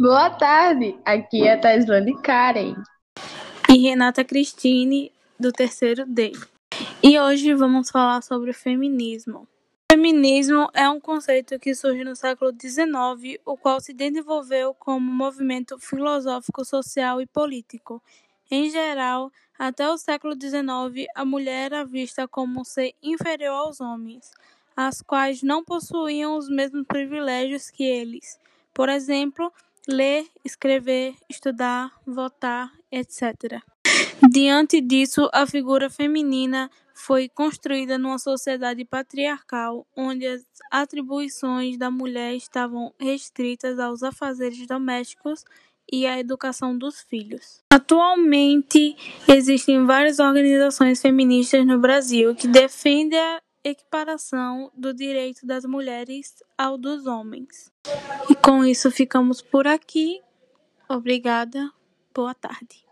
Boa tarde, aqui é a Taislane Karen. E Renata Cristine, do terceiro D. E hoje vamos falar sobre o feminismo. Feminismo é um conceito que surge no século XIX, o qual se desenvolveu como movimento filosófico, social e político. Em geral, até o século XIX, a mulher era vista como um ser inferior aos homens, as quais não possuíam os mesmos privilégios que eles. Por exemplo, ler, escrever, estudar, votar, etc. Diante disso, a figura feminina foi construída numa sociedade patriarcal, onde as atribuições da mulher estavam restritas aos afazeres domésticos e à educação dos filhos. Atualmente, existem várias organizações feministas no Brasil que defendem equiparação do direito das mulheres ao dos homens. E com isso ficamos por aqui. Obrigada. Boa tarde.